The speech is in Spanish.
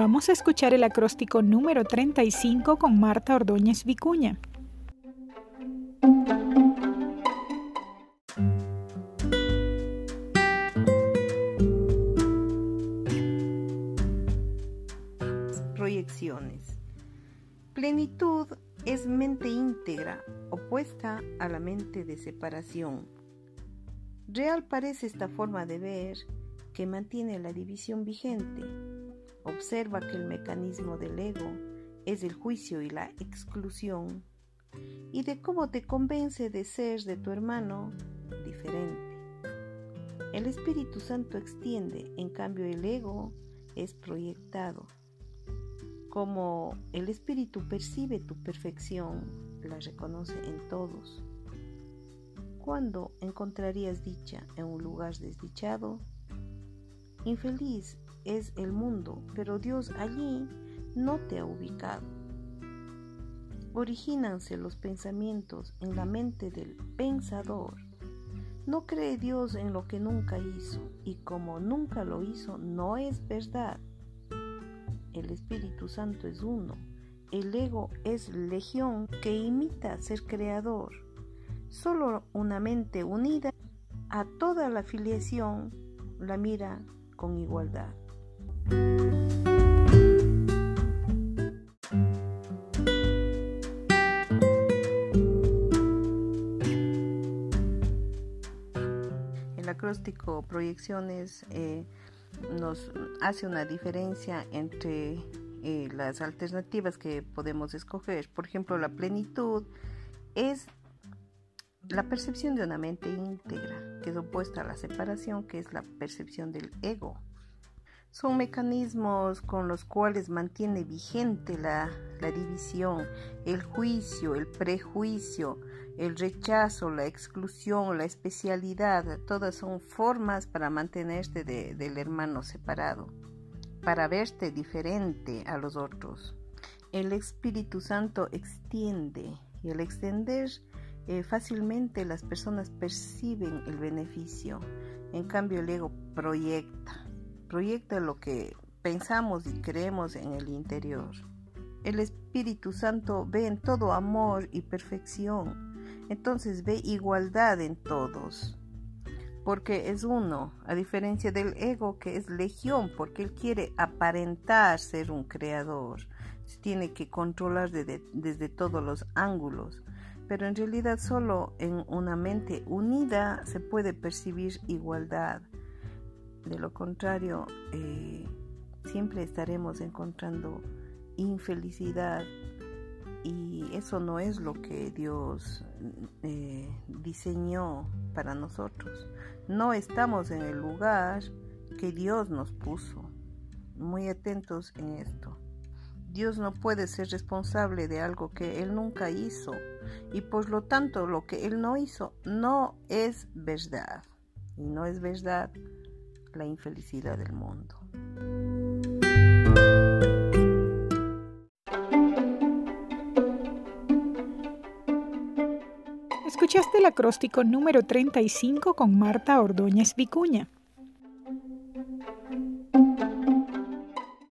Vamos a escuchar el acróstico número 35 con Marta Ordóñez Vicuña. Proyecciones. Plenitud es mente íntegra, opuesta a la mente de separación. Real parece esta forma de ver que mantiene la división vigente. Observa que el mecanismo del ego es el juicio y la exclusión y de cómo te convence de ser de tu hermano diferente. El Espíritu Santo extiende, en cambio el ego es proyectado. Como el Espíritu percibe tu perfección, la reconoce en todos. ¿Cuándo encontrarías dicha en un lugar desdichado? Infeliz es el mundo, pero Dios allí no te ha ubicado. Origínanse los pensamientos en la mente del pensador. No cree Dios en lo que nunca hizo, y como nunca lo hizo, no es verdad el Espíritu Santo es uno. El ego es legión que imita ser creador. Solo una mente unida a toda la filiación la mira con igualdad. El acróstico proyecciones eh, nos hace una diferencia entre eh, las alternativas que podemos escoger. Por ejemplo, la plenitud es la percepción de una mente íntegra, que es opuesta a la separación, que es la percepción del ego. Son mecanismos con los cuales mantiene vigente la, división, el juicio, el prejuicio, el rechazo, la exclusión, la especialidad, todas son formas para mantenerte del hermano separado, para verte diferente a los otros. El Espíritu Santo extiende y al extender eh, fácilmente las personas perciben el beneficio. En cambio el ego proyecta, proyecta lo que pensamos y creemos en el interior. El Espíritu Santo ve en todo amor y perfección entonces ve igualdad en todos, porque es uno, a diferencia del ego que es legión, porque él quiere aparentar ser un creador, se tiene que controlar desde, todos los ángulos, pero en realidad solo en una mente unida se puede percibir igualdad. De lo contrario, eh, siempre estaremos encontrando infelicidad y eso no es lo que Dios eh, diseñó para nosotros. No estamos en el lugar que Dios nos puso. Muy atentos en esto. Dios no puede ser responsable de algo que Él nunca hizo y por lo tanto lo que Él no hizo no es verdad. Y no es verdad la infelicidad del mundo. Escuchaste el acróstico número 35 con Marta Ordóñez Vicuña.